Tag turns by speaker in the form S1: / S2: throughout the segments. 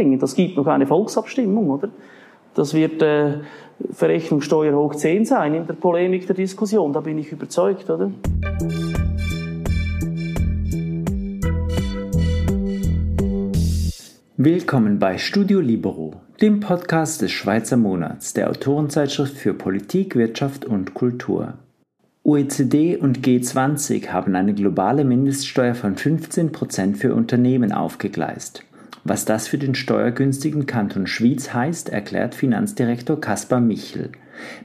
S1: Das gibt noch eine Volksabstimmung, oder? Das wird äh, Verrechnungssteuer hoch 10 sein in der Polemik der Diskussion, da bin ich überzeugt, oder?
S2: Willkommen bei Studio Libero, dem Podcast des Schweizer Monats, der Autorenzeitschrift für Politik, Wirtschaft und Kultur. OECD und G20 haben eine globale Mindeststeuer von 15% für Unternehmen aufgegleist. Was das für den steuergünstigen Kanton Schwyz heißt, erklärt Finanzdirektor Kaspar Michel.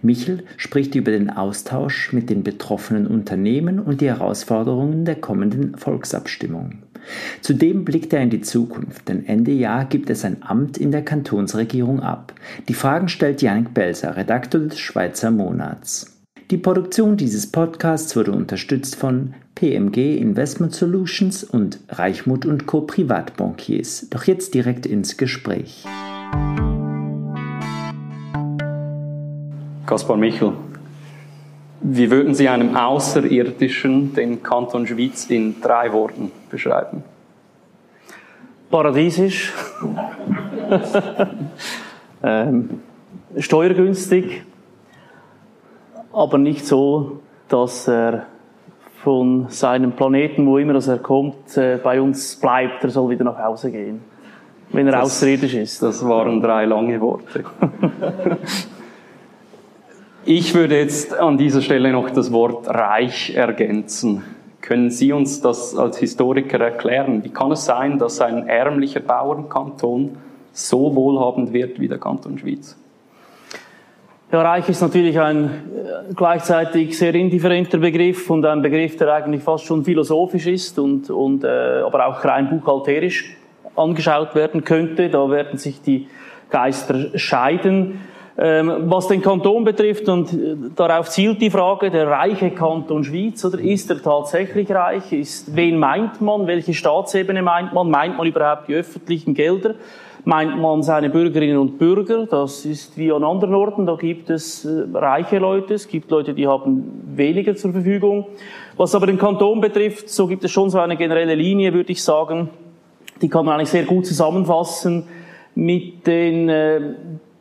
S2: Michel spricht über den Austausch mit den betroffenen Unternehmen und die Herausforderungen der kommenden Volksabstimmung. Zudem blickt er in die Zukunft, denn Ende Jahr gibt es ein Amt in der Kantonsregierung ab. Die Fragen stellt Janik Belser, Redakteur des Schweizer Monats. Die Produktion dieses Podcasts wurde unterstützt von PMG Investment Solutions und Reichmut Co. Privatbankiers. Doch jetzt direkt ins Gespräch.
S3: Kaspar Michel, wie würden Sie einem Außerirdischen den Kanton Schwyz in drei Worten beschreiben?
S1: Paradiesisch, ähm, steuergünstig, aber nicht so, dass er von seinem Planeten, wo immer er kommt, äh, bei uns bleibt. Er soll wieder nach Hause gehen, wenn er das, außerirdisch ist.
S3: Das waren drei lange Worte. ich würde jetzt an dieser Stelle noch das Wort reich ergänzen. Können Sie uns das als Historiker erklären? Wie kann es sein, dass ein ärmlicher Bauernkanton so wohlhabend wird wie der Kanton Schwyz?
S1: Ja, reich ist natürlich ein äh, gleichzeitig sehr indifferenter Begriff und ein Begriff, der eigentlich fast schon philosophisch ist und, und äh, aber auch rein buchhalterisch angeschaut werden könnte. Da werden sich die Geister scheiden. Ähm, was den Kanton betrifft, und äh, darauf zielt die Frage, der reiche Kanton Schwyz, oder ist er tatsächlich reich? Ist, wen meint man? Welche Staatsebene meint man? Meint man überhaupt die öffentlichen Gelder? Meint man seine Bürgerinnen und Bürger. Das ist wie an anderen Orten, da gibt es äh, reiche Leute, es gibt Leute, die haben weniger zur Verfügung. Was aber den Kanton betrifft, so gibt es schon so eine generelle Linie, würde ich sagen, die kann man eigentlich sehr gut zusammenfassen mit den äh,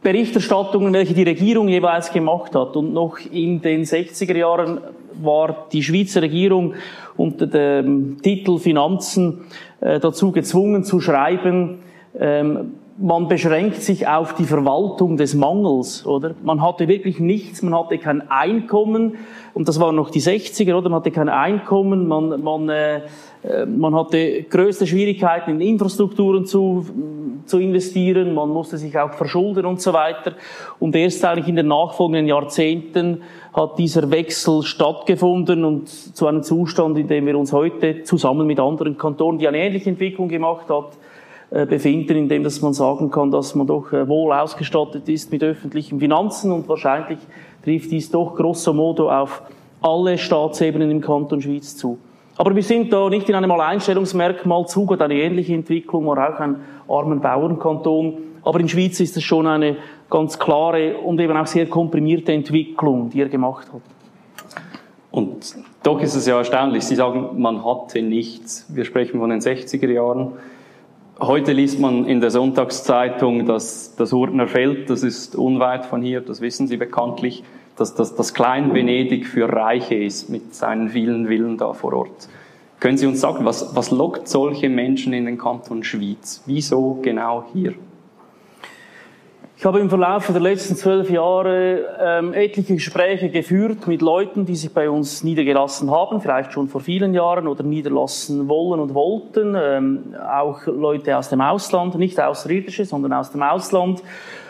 S1: Berichterstattungen, welche die Regierung jeweils gemacht hat. Und noch in den 60er Jahren war die Schweizer Regierung unter dem Titel Finanzen äh, dazu gezwungen zu schreiben, ähm, man beschränkt sich auf die Verwaltung des Mangels, oder? Man hatte wirklich nichts, man hatte kein Einkommen, und das waren noch die 60er, oder? Man hatte kein Einkommen, man, man, äh, äh, man hatte größte Schwierigkeiten in Infrastrukturen zu, zu investieren, man musste sich auch verschulden und so weiter. Und erst eigentlich in den nachfolgenden Jahrzehnten hat dieser Wechsel stattgefunden und zu einem Zustand, in dem wir uns heute zusammen mit anderen Kantonen, die eine ähnliche Entwicklung gemacht hat, äh, befinden, indem dass man sagen kann, dass man doch äh, wohl ausgestattet ist mit öffentlichen Finanzen und wahrscheinlich trifft dies doch grosso modo auf alle Staatsebenen im Kanton Schwyz zu. Aber wir sind da nicht in einem Alleinstellungsmerkmal. Zug hat eine ähnliche Entwicklung, war auch ein armen Bauernkanton. Aber in Schwyz ist es schon eine ganz klare und eben auch sehr komprimierte Entwicklung, die er gemacht hat.
S3: Und doch ist es ja erstaunlich. Sie sagen, man hatte nichts. Wir sprechen von den 60er Jahren. Heute liest man in der Sonntagszeitung, dass das Urner Feld, das ist unweit von hier, das wissen Sie bekanntlich, dass das, das Klein-Venedig für Reiche ist mit seinen vielen Villen da vor Ort. Können Sie uns sagen, was, was lockt solche Menschen in den Kanton Schwyz? Wieso genau hier?
S1: Ich habe im Verlauf der letzten zwölf Jahre ähm, etliche Gespräche geführt mit Leuten, die sich bei uns niedergelassen haben, vielleicht schon vor vielen Jahren oder niederlassen wollen und wollten. Ähm, auch Leute aus dem Ausland, nicht außerirdische, sondern aus dem Ausland.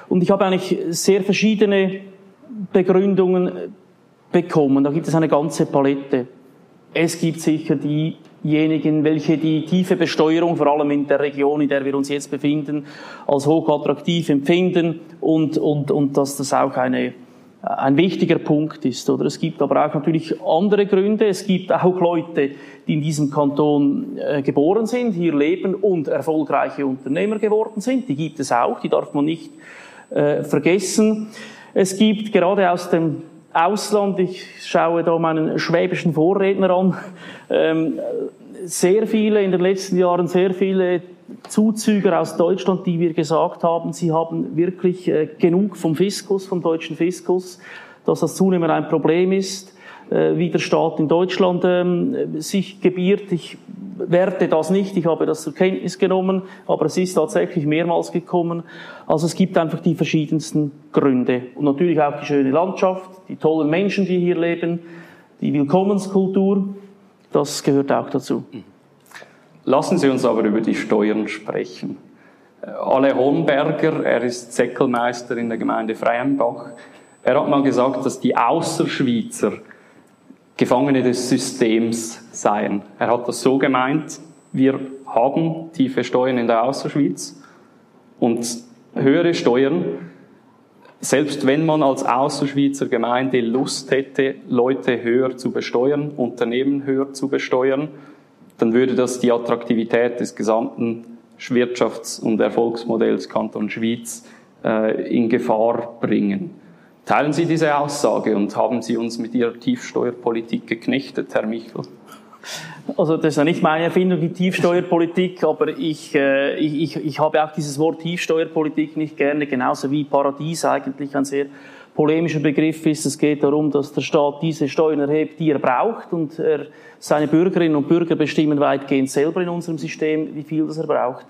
S1: Und ich habe eigentlich sehr verschiedene Begründungen bekommen. Da gibt es eine ganze Palette. Es gibt sicher die diejenigen, welche die tiefe Besteuerung, vor allem in der Region, in der wir uns jetzt befinden, als hochattraktiv empfinden und, und, und dass das auch eine, ein wichtiger Punkt ist. Oder es gibt aber auch natürlich andere Gründe. Es gibt auch Leute, die in diesem Kanton äh, geboren sind, hier leben und erfolgreiche Unternehmer geworden sind. Die gibt es auch, die darf man nicht äh, vergessen. Es gibt gerade aus dem Ausland, ich schaue da meinen schwäbischen Vorredner an, ähm, sehr viele, in den letzten Jahren sehr viele Zuzüger aus Deutschland, die wir gesagt haben, sie haben wirklich äh, genug vom Fiskus, vom deutschen Fiskus, dass das zunehmend ein Problem ist, wie der Staat in Deutschland ähm, sich gebiert. Ich werte das nicht, ich habe das zur Kenntnis genommen, aber es ist tatsächlich mehrmals gekommen. Also es gibt einfach die verschiedensten Gründe. Und natürlich auch die schöne Landschaft, die tollen Menschen, die hier leben, die Willkommenskultur, das gehört auch dazu.
S3: Lassen Sie uns aber über die Steuern sprechen. Ale Holmberger, er ist Zeckelmeister in der Gemeinde Freienbach, er hat mal gesagt, dass die Außerschweizer Gefangene des Systems seien. Er hat das so gemeint, wir haben tiefe Steuern in der Außerschweiz und höhere Steuern, selbst wenn man als Außerschweizer Gemeinde Lust hätte, Leute höher zu besteuern, Unternehmen höher zu besteuern, dann würde das die Attraktivität des gesamten Wirtschafts- und Erfolgsmodells Kanton Schweiz äh, in Gefahr bringen. Teilen Sie diese Aussage und haben Sie uns mit Ihrer Tiefsteuerpolitik geknechtet, Herr Michel?
S1: Also das ist ja nicht meine Erfindung, die Tiefsteuerpolitik, aber ich, äh, ich, ich habe auch dieses Wort Tiefsteuerpolitik nicht gerne, genauso wie Paradies eigentlich ein sehr polemischer Begriff ist. Es geht darum, dass der Staat diese Steuern erhebt, die er braucht und er, seine Bürgerinnen und Bürger bestimmen weitgehend selber in unserem System, wie viel das er braucht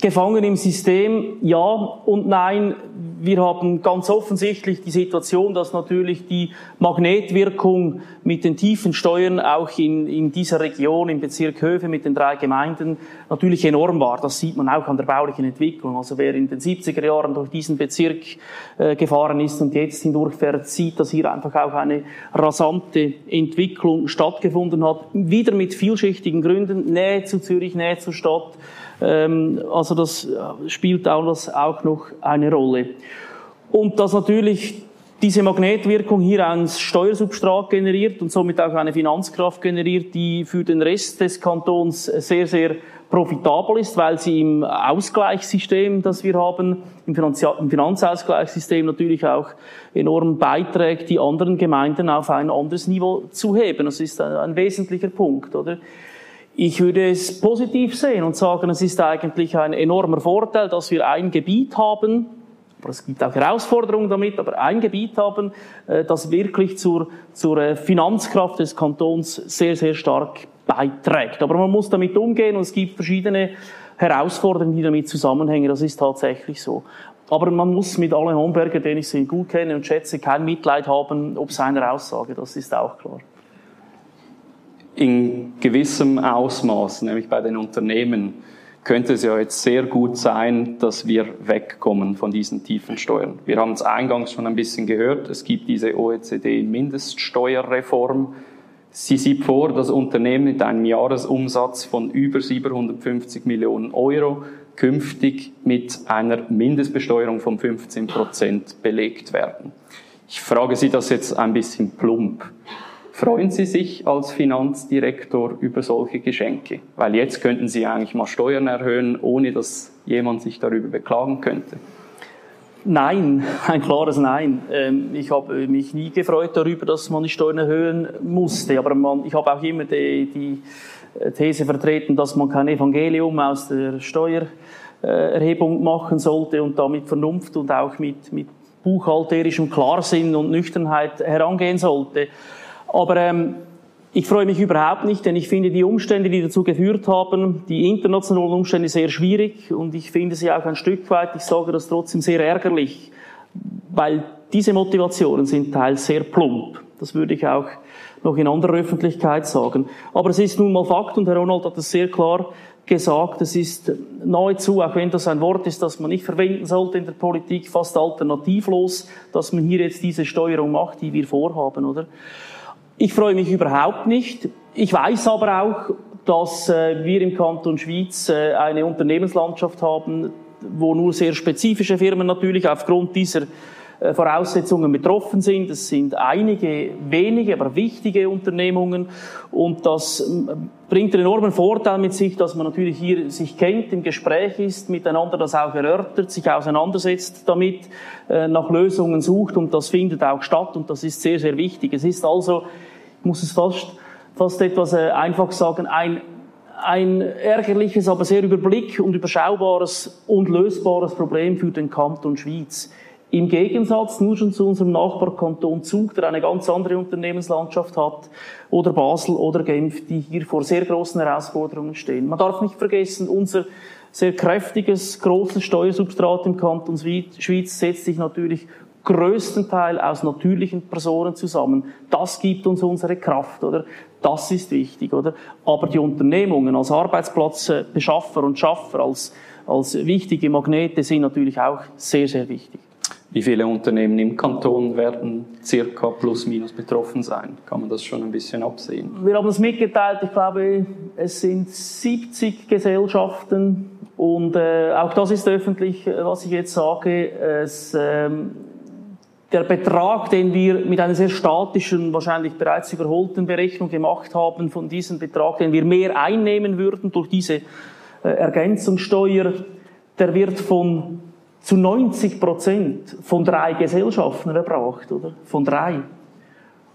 S1: gefangen im System, ja und nein. Wir haben ganz offensichtlich die Situation, dass natürlich die Magnetwirkung mit den tiefen Steuern auch in, in dieser Region, im Bezirk Höfe mit den drei Gemeinden, natürlich enorm war. Das sieht man auch an der baulichen Entwicklung. Also wer in den 70er Jahren durch diesen Bezirk äh, gefahren ist und jetzt hindurchfährt, sieht, dass hier einfach auch eine rasante Entwicklung stattgefunden hat. Wieder mit vielschichtigen Gründen. Nähe zu Zürich, Nähe zur Stadt also das äh, spielt auch noch eine Rolle. Und dass natürlich diese Magnetwirkung hier ein Steuersubstrat generiert und somit auch eine Finanzkraft generiert, die für den Rest des Kantons sehr, sehr profitabel ist, weil sie im Ausgleichssystem, das wir haben, im, Finanzausgleichssystem natürlich auch enorm beiträgt, die anderen Gemeinden auf ein anderes Niveau zu heben. Das ist ein, ein wesentlicher Punkt, oder? Ich würde es positiv sehen und sagen, es ist eigentlich ein enormer Vorteil, dass wir ein Gebiet haben, aber es gibt auch Herausforderungen damit, aber ein Gebiet haben, äh, das wirklich zur, zur äh, Finanzkraft des Kantons sehr, sehr stark beiträgt. Aber man muss damit umgehen und es gibt verschiedene Herausforderungen, die damit zusammenhängen. Das ist tatsächlich so. Aber man muss mit allen Homberger, den ich sehr gut kenne und schätze, kein Mitleid haben ob seiner Aussage. Das ist auch klar
S3: in gewissem Ausmaß, nämlich bei den Unternehmen, könnte es ja jetzt sehr gut sein, dass wir wegkommen von diesen tiefen Steuern. Wir haben es eingangs schon ein bisschen gehört, es gibt diese OECD-Mindeststeuerreform. Sie sieht vor, dass Unternehmen mit einem Jahresumsatz von über 750 Millionen Euro künftig mit einer Mindestbesteuerung von 15 Prozent belegt werden. Ich frage Sie das jetzt ein bisschen plump. Freuen Sie sich als Finanzdirektor über solche Geschenke? Weil jetzt könnten Sie eigentlich mal Steuern erhöhen, ohne dass jemand sich darüber beklagen könnte.
S1: Nein, ein klares Nein. Ähm, ich habe mich nie gefreut darüber, dass man die Steuern erhöhen musste. Aber man, ich habe auch immer die, die These vertreten, dass man kein Evangelium aus der Steuererhebung machen sollte und damit Vernunft und auch mit, mit buchhalterischem Klarsinn und Nüchternheit herangehen sollte. Aber ähm, ich freue mich überhaupt nicht, denn ich finde die Umstände, die dazu geführt haben, die internationalen Umstände sehr schwierig und ich finde sie auch ein Stück weit, ich sage das trotzdem, sehr ärgerlich, weil diese Motivationen sind teils sehr plump. Das würde ich auch noch in anderer Öffentlichkeit sagen. Aber es ist nun mal Fakt und Herr Ronald hat es sehr klar gesagt, es ist nahezu, auch wenn das ein Wort ist, das man nicht verwenden sollte in der Politik, fast alternativlos, dass man hier jetzt diese Steuerung macht, die wir vorhaben, oder? Ich freue mich überhaupt nicht. Ich weiß aber auch, dass äh, wir im Kanton Schweiz äh, eine Unternehmenslandschaft haben, wo nur sehr spezifische Firmen natürlich aufgrund dieser Voraussetzungen betroffen sind. Es sind einige wenige, aber wichtige Unternehmungen und das ähm, bringt einen enormen Vorteil mit sich, dass man natürlich hier sich kennt, im Gespräch ist, miteinander das auch erörtert, sich auseinandersetzt damit, äh, nach Lösungen sucht und das findet auch statt und das ist sehr, sehr wichtig. Es ist also, ich muss es fast, fast etwas äh, einfach sagen, ein ein ärgerliches, aber sehr überblick- und überschaubares und lösbares Problem für den Kanton Schwyz. Im Gegensatz nur schon zu unserem Nachbarkanton Zug, der eine ganz andere Unternehmenslandschaft hat, oder Basel oder Genf, die hier vor sehr großen Herausforderungen stehen. Man darf nicht vergessen, unser sehr kräftiges, großes Steuersubstrat im Kanton Schwyz setzt sich natürlich größtenteils aus natürlichen Personen zusammen. Das gibt uns unsere Kraft, oder? Das ist wichtig, oder? Aber die Unternehmungen als Arbeitsplatzbeschaffer und Schaffer, als, als wichtige Magnete sind natürlich auch sehr, sehr wichtig.
S3: Wie viele Unternehmen im Kanton werden circa plus minus betroffen sein? Kann man das schon ein bisschen absehen?
S1: Wir haben es mitgeteilt, ich glaube, es sind 70 Gesellschaften und äh, auch das ist öffentlich, äh, was ich jetzt sage. Es, ähm, der Betrag, den wir mit einer sehr statischen, wahrscheinlich bereits überholten Berechnung gemacht haben, von diesem Betrag, den wir mehr einnehmen würden durch diese äh, Ergänzungssteuer, der wird von zu 90 Prozent von drei Gesellschaften erbracht, oder? Von drei.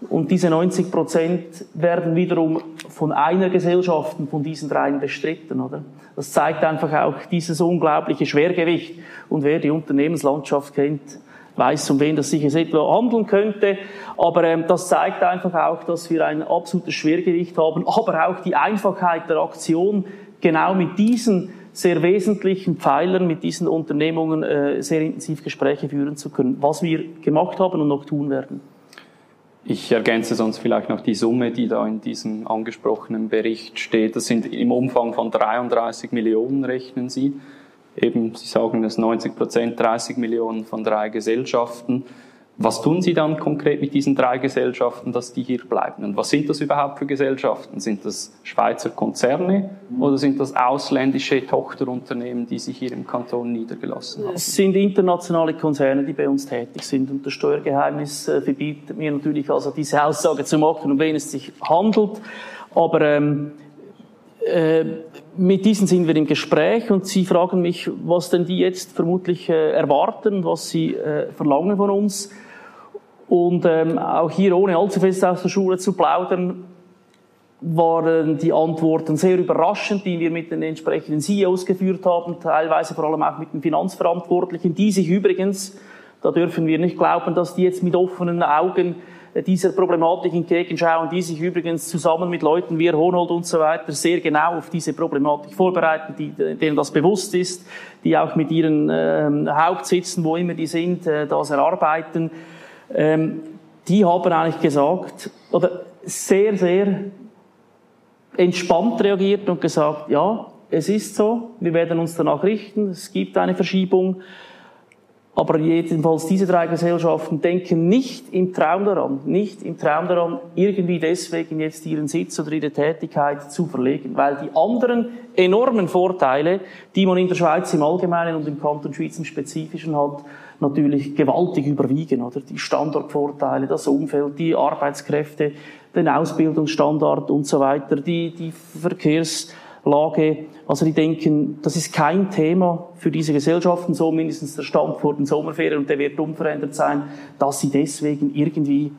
S1: Und diese 90 Prozent werden wiederum von einer Gesellschaft von diesen dreien bestritten, oder? Das zeigt einfach auch dieses unglaubliche Schwergewicht. Und wer die Unternehmenslandschaft kennt, weiß, um wen das sich jetzt etwa handeln könnte. Aber ähm, das zeigt einfach auch, dass wir ein absolutes Schwergewicht haben, aber auch die Einfachheit der Aktion, genau mit diesen sehr wesentlichen Pfeilern mit diesen Unternehmungen äh, sehr intensiv Gespräche führen zu können, was wir gemacht haben und noch tun werden.
S3: Ich ergänze sonst vielleicht noch die Summe, die da in diesem angesprochenen Bericht steht. Das sind im Umfang von 33 Millionen, rechnen Sie. Eben, Sie sagen es 90 Prozent, 30 Millionen von drei Gesellschaften. Was tun Sie dann konkret mit diesen drei Gesellschaften, dass die hier bleiben? Und was sind das überhaupt für Gesellschaften? Sind das Schweizer Konzerne oder sind das ausländische Tochterunternehmen, die sich hier im Kanton niedergelassen haben?
S1: Es sind internationale Konzerne, die bei uns tätig sind. Und das Steuergeheimnis äh, verbietet mir natürlich also diese Aussage zu machen, um wen es sich handelt. Aber ähm, äh, mit diesen sind wir im Gespräch und Sie fragen mich, was denn die jetzt vermutlich äh, erwarten, was sie äh, verlangen von uns. Und ähm, auch hier, ohne allzu fest aus der Schule zu plaudern, waren die Antworten sehr überraschend, die wir mit den entsprechenden CEOs geführt haben, teilweise vor allem auch mit den Finanzverantwortlichen, die sich übrigens, da dürfen wir nicht glauben, dass die jetzt mit offenen Augen dieser Problematik entgegenschauen, die sich übrigens zusammen mit Leuten wie Honold und so weiter sehr genau auf diese Problematik vorbereiten, die, denen das bewusst ist, die auch mit ihren ähm, Hauptsitzen, wo immer die sind, äh, das erarbeiten ähm, die haben eigentlich gesagt, oder sehr, sehr entspannt reagiert und gesagt, ja, es ist so, wir werden uns danach richten, es gibt eine Verschiebung, aber jedenfalls diese drei Gesellschaften denken nicht im Traum daran, nicht im Traum daran, irgendwie deswegen jetzt ihren Sitz oder ihre Tätigkeit zu verlegen, weil die anderen enormen Vorteile, die man in der Schweiz im Allgemeinen und im Kanton Schweiz im Spezifischen hat, natürlich gewaltig überwiegen, oder? Die Standortvorteile, das Umfeld, die Arbeitskräfte, den Ausbildungsstandard und so weiter, die, die Verkehrslage. Also die denken, das ist kein Thema für diese Gesellschaften, so mindestens der Stand vor den Sommerferien und der wird unverändert sein, dass sie deswegen irgendwie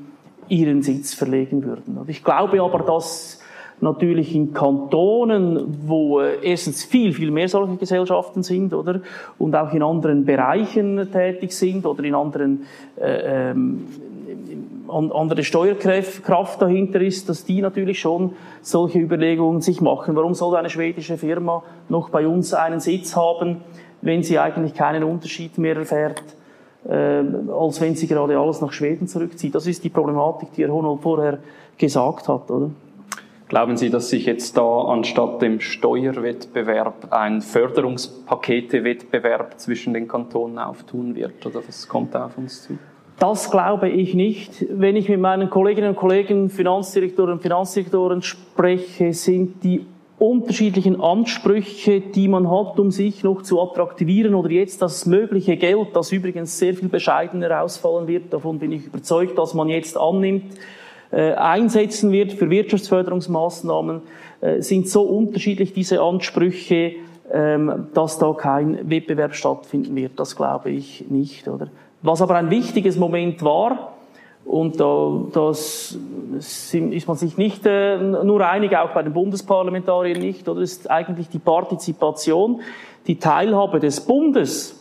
S1: ihren Sitz verlegen würden. Und ich glaube aber, dass natürlich in Kantonen, wo äh, erstens viel, viel mehr solche Gesellschaften sind, oder? Und auch in anderen Bereichen tätig sind oder in anderen, äh, ähm, andere Steuerkraft dahinter ist, dass die natürlich schon solche Überlegungen sich machen. Warum soll eine schwedische Firma noch bei uns einen Sitz haben, wenn sie eigentlich keinen Unterschied mehr erfährt, äh, als wenn sie gerade alles nach Schweden zurückzieht? Das ist die Problematik, die Herr Honold vorher gesagt hat, oder?
S3: Glauben Sie, dass sich jetzt da anstatt dem Steuerwettbewerb ein Förderungspaketewettbewerb zwischen den Kantonen auftun wird? Oder was kommt da auf uns zu?
S1: Das glaube ich nicht. Wenn ich mit meinen Kolleginnen und Kollegen, Finanzdirektoren und Finanzdirektoren spreche, sind die unterschiedlichen Ansprüche, die man hat, um sich noch zu attraktivieren oder jetzt das mögliche Geld, das übrigens sehr viel bescheidener ausfallen wird, davon bin ich überzeugt, dass man jetzt annimmt, einsetzen wird für Wirtschaftsförderungsmaßnahmen, äh, sind so unterschiedlich diese Ansprüche, ähm, dass da kein Wettbewerb stattfinden wird. Das glaube ich nicht, oder? Was aber ein wichtiges Moment war, Und da das ist man sich nicht äh, nur einig, auch bei den Bundesparlamentariern nicht, oder ist eigentlich die Partizipation, die Teilhabe des Bundes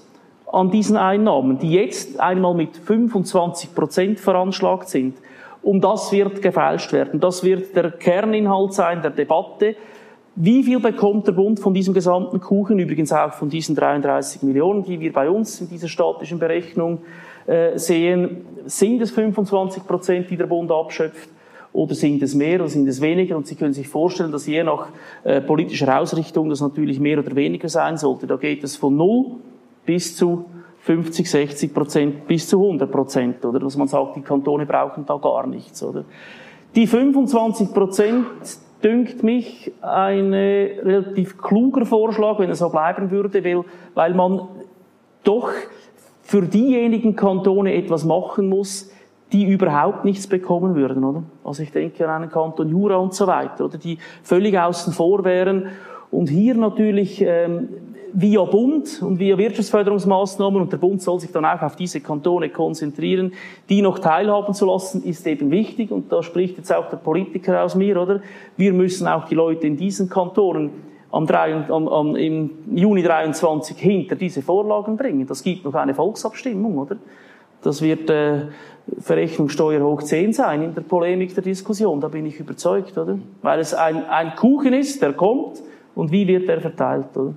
S1: an diesen Einnahmen, die jetzt einmal mit 25 Prozent veranschlagt sind. Um das wird gefeilscht werden. Das wird der Kerninhalt sein der Debatte. Wie viel bekommt der Bund von diesem gesamten Kuchen, übrigens auch von diesen 33 Millionen, die wir bei uns in dieser statischen Berechnung äh, sehen? Sind es 25 Prozent, die der Bund abschöpft? Oder sind es mehr oder sind es weniger? Und Sie können sich vorstellen, dass je nach äh, politischer Ausrichtung das natürlich mehr oder weniger sein sollte. Da geht es von null bis zu 50, 60 Prozent bis zu 100 Prozent, oder? Dass man sagt, die Kantone brauchen da gar nichts, oder? Die 25 Prozent dünkt mich ein relativ kluger Vorschlag, wenn er so bleiben würde, weil, weil man doch für diejenigen Kantone etwas machen muss, die überhaupt nichts bekommen würden, oder? Also ich denke an einen Kanton Jura und so weiter, oder? Die völlig außen vor wären. Und hier natürlich ähm, via Bund und via Wirtschaftsförderungsmaßnahmen, und der Bund soll sich dann auch auf diese Kantone konzentrieren, die noch teilhaben zu lassen, ist eben wichtig. Und da spricht jetzt auch der Politiker aus mir, oder? Wir müssen auch die Leute in diesen Kantonen am 3, am, am, im Juni 23 hinter diese Vorlagen bringen. Das gibt noch eine Volksabstimmung, oder? Das wird äh, Verrechnungssteuer hoch 10 sein in der Polemik der Diskussion, da bin ich überzeugt, oder? Weil es ein, ein Kuchen ist, der kommt, und wie wird der verteilt, oder?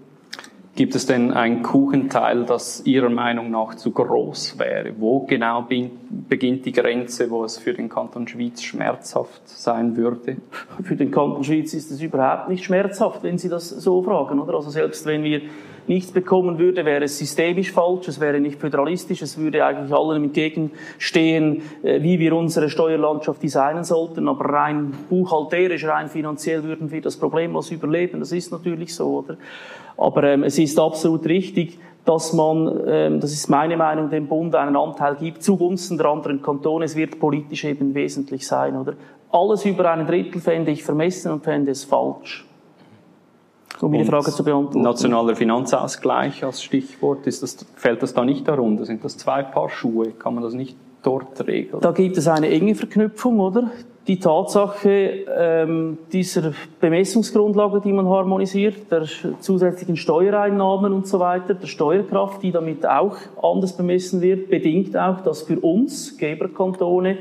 S3: Gibt es denn ein Kuchenteil, das Ihrer Meinung nach zu groß wäre? Wo genau beginnt die Grenze, wo es für den Kanton Schwyz schmerzhaft sein würde?
S1: Für den Kanton Schwyz ist es überhaupt nicht schmerzhaft, wenn Sie das so fragen, oder? Also selbst wenn wir nichts bekommen würde, wäre es systemisch falsch, es wäre nicht föderalistisch, es würde eigentlich allen entgegenstehen, äh, wie wir unsere Steuerlandschaft designen sollten, aber rein buchhalterisch, rein finanziell würden wir das problemlos überleben, das ist natürlich so, oder? Aber ähm, es ist absolut richtig, dass man, ähm, das ist meine Meinung, dem Bund einen Anteil gibt zugunsten der anderen Kantone. Es wird politisch eben wesentlich sein, oder? Alles über einen Drittel fände ich vermessen und fände es falsch
S3: um die Frage zu beantworten. Nationaler Finanzausgleich als Stichwort, ist das, fällt das da nicht darunter? Sind das zwei Paar Schuhe? Kann man das nicht dort regeln?
S1: Da gibt es eine enge Verknüpfung, oder? Die Tatsache ähm, dieser Bemessungsgrundlage, die man harmonisiert, der zusätzlichen Steuereinnahmen und so weiter, der Steuerkraft, die damit auch anders bemessen wird, bedingt auch, dass für uns Geberkantone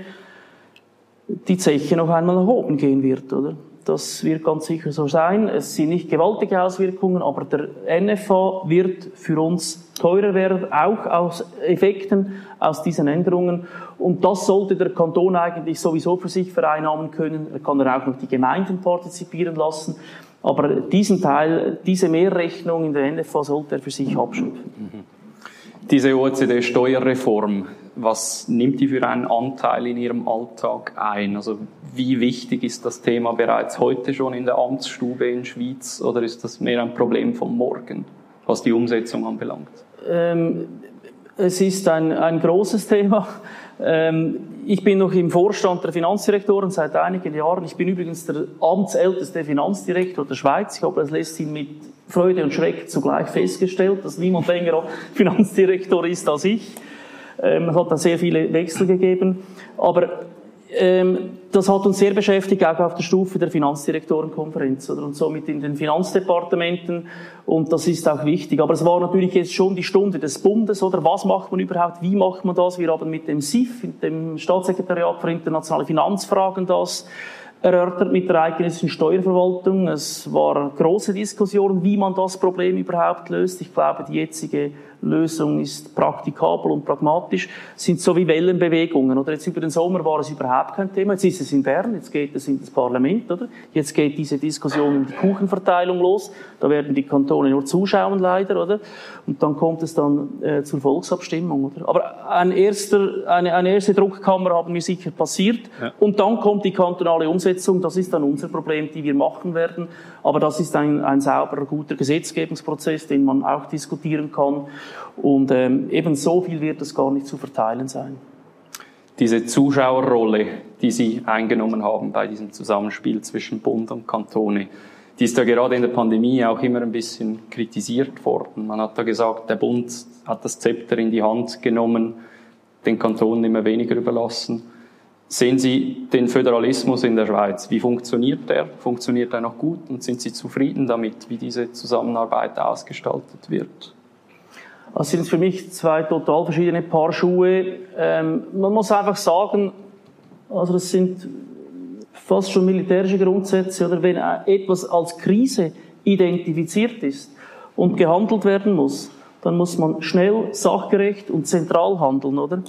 S1: die Zeche noch einmal nach oben gehen wird, oder? Das wird ganz sicher so sein. Es sind nicht gewaltige Auswirkungen, aber der NFA wird für uns teurer werden, auch aus Effekten aus diesen Änderungen. Und das sollte der Kanton eigentlich sowieso für sich vereinnahmen können. Er kann er auch noch die Gemeinden partizipieren lassen. Aber diesen Teil, diese Mehrrechnung in der NFA sollte er für sich abschöpfen.
S3: Diese OECD-Steuerreform, was nimmt die für einen Anteil in Ihrem Alltag ein? Also wie wichtig ist das Thema bereits heute schon in der Amtsstube in Schwyz oder ist das mehr ein Problem von morgen, was die Umsetzung anbelangt? Ähm,
S1: es ist ein, ein großes Thema. Ähm, ich bin noch im Vorstand der Finanzdirektoren seit einigen Jahren. Ich bin übrigens der amtsälteste Finanzdirektor der Schweiz. Ich habe das letztens mit Freude und Schreck zugleich festgestellt, dass niemand länger Finanzdirektor ist als ich. Ähm, es hat da sehr viele Wechsel gegeben. Aber ähm, das hat uns sehr beschäftigt, auch auf der Stufe der Finanzdirektorenkonferenz oder, und somit in den Finanzdepartementen. Und das ist auch wichtig. Aber es war natürlich jetzt schon die Stunde des Bundes, oder? Was macht man überhaupt? Wie macht man das? Wir haben mit dem SIF, dem Staatssekretariat für internationale Finanzfragen, das erörtert mit der eidgenössischen Steuerverwaltung. Es war große Diskussion, wie man das Problem überhaupt löst. Ich glaube, die jetzige Lösung ist praktikabel und pragmatisch, sind so wie Wellenbewegungen. Oder jetzt über den Sommer war es überhaupt kein Thema. Jetzt ist es in Bern, jetzt geht es in das Parlament, oder? Jetzt geht diese Diskussion um die Kuchenverteilung los. Da werden die Kantone nur zuschauen, leider, oder? Und dann kommt es dann äh, zur Volksabstimmung, oder? Aber ein erster, eine, eine erste Druckkammer haben wir sicher passiert. Ja. Und dann kommt die kantonale Umsetzung. Das ist dann unser Problem, die wir machen werden. Aber das ist ein, ein sauberer, guter Gesetzgebungsprozess, den man auch diskutieren kann. Und ähm, eben so viel wird es gar nicht zu verteilen sein.
S3: Diese Zuschauerrolle, die Sie eingenommen haben bei diesem Zusammenspiel zwischen Bund und Kantone, die ist ja gerade in der Pandemie auch immer ein bisschen kritisiert worden. Man hat da gesagt, der Bund hat das Zepter in die Hand genommen, den Kantonen immer weniger überlassen. Sehen Sie den Föderalismus in der Schweiz? Wie funktioniert der? Funktioniert er noch gut und sind Sie zufrieden damit, wie diese Zusammenarbeit ausgestaltet wird?
S1: Das sind für mich zwei total verschiedene Paar Schuhe. Ähm, man muss einfach sagen, also das sind fast schon militärische Grundsätze, oder wenn etwas als Krise identifiziert ist und gehandelt werden muss, dann muss man schnell, sachgerecht und zentral handeln, oder?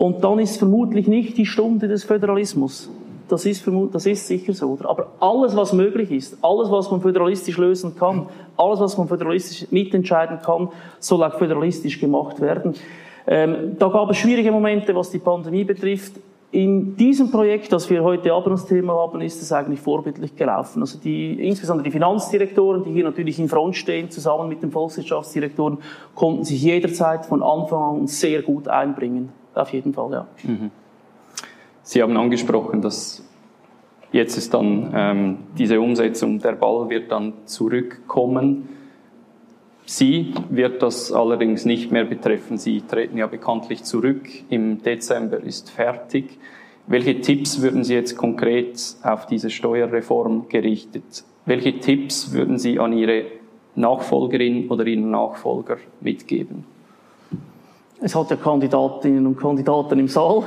S1: Und dann ist vermutlich nicht die Stunde des Föderalismus. Das ist, das ist sicher so. Oder? Aber alles, was möglich ist, alles, was man föderalistisch lösen kann, alles, was man föderalistisch mitentscheiden kann, soll auch föderalistisch gemacht werden. Ähm, da gab es schwierige Momente, was die Pandemie betrifft. In diesem Projekt, das wir heute Abend als Thema haben, ist es eigentlich vorbildlich gelaufen. Also die, insbesondere die Finanzdirektoren, die hier natürlich in Front stehen, zusammen mit den Volkswirtschaftsdirektoren, konnten sich jederzeit von Anfang an sehr gut einbringen. Auf jeden Fall, ja. Mhm.
S3: Sie haben angesprochen, dass jetzt ist dann ähm, diese Umsetzung, der Ball wird dann zurückkommen. Sie wird das allerdings nicht mehr betreffen. Sie treten ja bekanntlich zurück. Im Dezember ist fertig. Welche Tipps würden Sie jetzt konkret auf diese Steuerreform gerichtet? Welche Tipps würden Sie an Ihre Nachfolgerin oder Ihren Nachfolger mitgeben?
S1: Es hat ja Kandidatinnen und Kandidaten im Saal.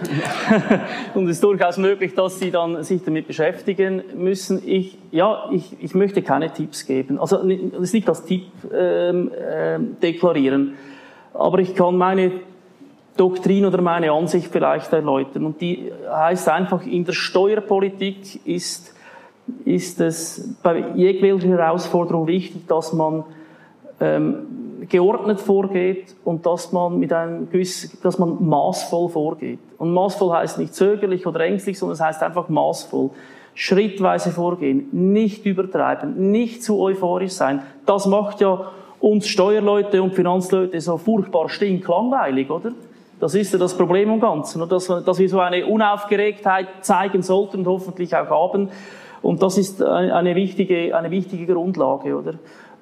S1: und es ist durchaus möglich, dass sie dann sich damit beschäftigen müssen. Ich, ja, ich, ich möchte keine Tipps geben. Also, das ist nicht als Tipp ähm, äh, deklarieren. Aber ich kann meine Doktrin oder meine Ansicht vielleicht erläutern. Und die heißt einfach, in der Steuerpolitik ist, ist es bei jegwelcher Herausforderung wichtig, dass man ähm, geordnet vorgeht und dass man mit einem gewissen, dass man maßvoll vorgeht. Und maßvoll heißt nicht zögerlich oder ängstlich, sondern es heißt einfach maßvoll. Schrittweise vorgehen, nicht übertreiben, nicht zu euphorisch sein. Das macht ja uns Steuerleute und Finanzleute so furchtbar stinklangweilig, oder? Das ist ja das Problem im Ganzen, dass, dass wir so eine Unaufgeregtheit zeigen sollten und hoffentlich auch haben. Und das ist eine wichtige, eine wichtige Grundlage, oder?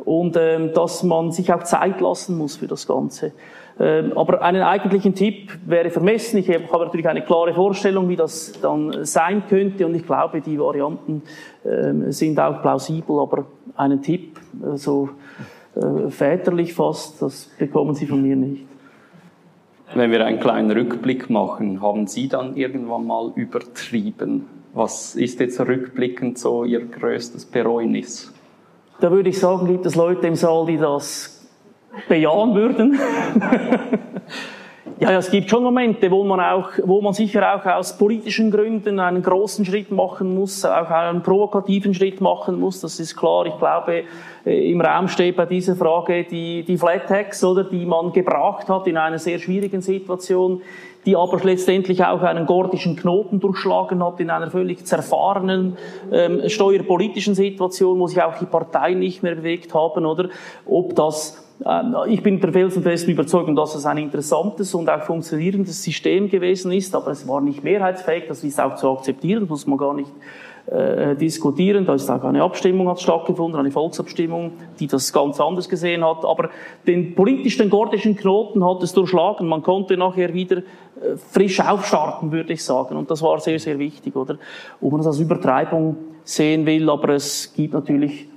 S1: Und ähm, dass man sich auch Zeit lassen muss für das Ganze. Ähm, aber einen eigentlichen Tipp wäre vermessen. Ich habe natürlich eine klare Vorstellung, wie das dann sein könnte und ich glaube, die Varianten ähm, sind auch plausibel, aber einen Tipp, äh, so äh, väterlich fast, das bekommen Sie von mir nicht.
S3: Wenn wir einen kleinen Rückblick machen, haben Sie dann irgendwann mal übertrieben? Was ist jetzt rückblickend so Ihr größtes Bereuen?is
S1: da würde ich sagen, gibt es Leute im Saal, die das bejahen würden. ja, es gibt schon Momente, wo man auch, wo man sicher auch aus politischen Gründen einen großen Schritt machen muss, auch einen provokativen Schritt machen muss. Das ist klar. Ich glaube, äh, im Raum steht bei dieser Frage die, die Flat Tax, oder, die man gebracht hat in einer sehr schwierigen Situation die aber letztendlich auch einen gordischen Knoten durchschlagen hat in einer völlig zerfahrenen ähm, steuerpolitischen Situation, wo sich auch die Parteien nicht mehr bewegt haben, oder? Ob das ähm, ich bin der felsenfesten Überzeugung, dass es ein interessantes und auch funktionierendes System gewesen ist, aber es war nicht mehrheitsfähig, das ist auch zu akzeptieren, muss man gar nicht äh, diskutieren. Da ist auch eine Abstimmung hat stattgefunden, eine Volksabstimmung, die das ganz anders gesehen hat. Aber den politischen gordischen Knoten hat es durchschlagen. Man konnte nachher wieder äh, frisch aufstarten, würde ich sagen. Und das war sehr, sehr wichtig, oder? Ob man das als Übertreibung sehen will, aber es gibt natürlich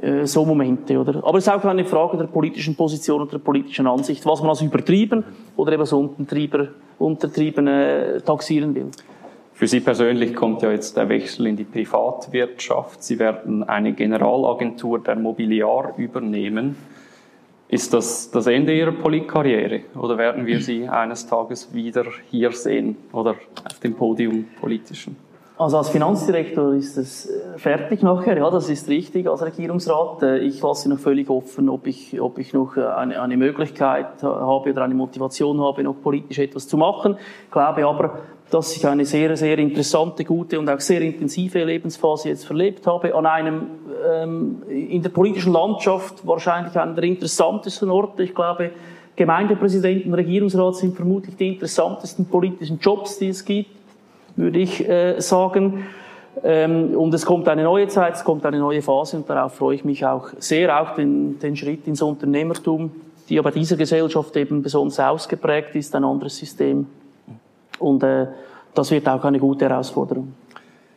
S1: äh, so Momente, oder? Aber es ist auch eine Frage der politischen Position und der politischen Ansicht, was man als übertrieben oder eben so untertrieben äh, taxieren will.
S3: Für Sie persönlich kommt ja jetzt der Wechsel in die Privatwirtschaft. Sie werden eine Generalagentur der Mobiliar übernehmen. Ist das das Ende Ihrer Politkarriere oder werden wir Sie eines Tages wieder hier sehen oder auf dem Podium politischen?
S1: Also als Finanzdirektor ist es äh, fertig nachher, ja, das ist richtig als Regierungsrat. Äh, ich lasse noch völlig offen, ob ich, ob ich noch äh, eine, eine Möglichkeit habe oder eine Motivation habe, noch politisch etwas zu machen. Ich glaube aber, dass ich eine sehr, sehr interessante, gute und auch sehr intensive Lebensphase jetzt verlebt habe, an einem ähm, in der politischen Landschaft wahrscheinlich einer der interessantesten Orte. Ich glaube, Gemeindepräsidenten, Regierungsrat sind vermutlich die interessantesten politischen Jobs, die es gibt würde ich äh, sagen. Ähm, und es kommt eine neue Zeit, es kommt eine neue Phase und darauf freue ich mich auch sehr, auch den, den Schritt ins Unternehmertum, die aber dieser Gesellschaft eben besonders ausgeprägt ist, ein anderes System. Und äh, das wird auch eine gute Herausforderung.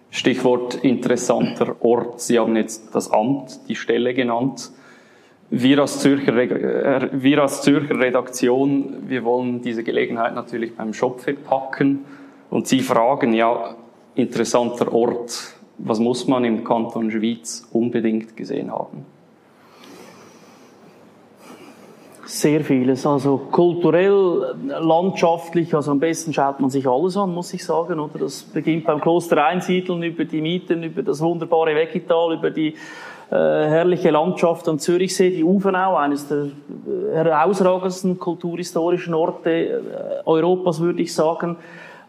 S3: Stichwort interessanter Ort. Sie haben jetzt das Amt, die Stelle genannt. Wir als, Zürcher, äh, wir als Zürcher Redaktion, wir wollen diese Gelegenheit natürlich beim Schopfe packen und Sie fragen, ja, interessanter Ort, was muss man im Kanton Schwyz unbedingt gesehen haben?
S1: Sehr vieles. Also kulturell, landschaftlich, also am besten schaut man sich alles an, muss ich sagen. Oder das beginnt beim Kloster Einsiedeln über die Mieten, über das wunderbare Weckital, über die äh, herrliche Landschaft am Zürichsee, die Uvenau, eines der äh, herausragendsten kulturhistorischen Orte äh, Europas, würde ich sagen.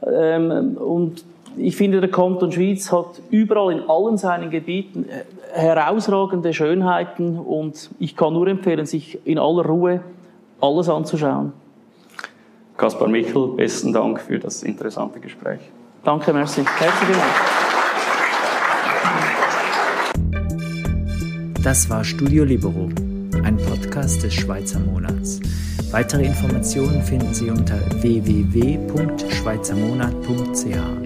S1: Ähm, und ich finde, der Kanton Schwyz hat überall in allen seinen Gebieten äh, herausragende Schönheiten und ich kann nur empfehlen, sich in aller Ruhe alles anzuschauen.
S3: Kaspar Michel, besten Dank für das interessante Gespräch.
S1: Danke, merci. Herzlichen
S2: Dank. Das war Studio Libero, ein Podcast des Schweizer Monats. Weitere Informationen finden Sie unter www.schweizermonat.ch.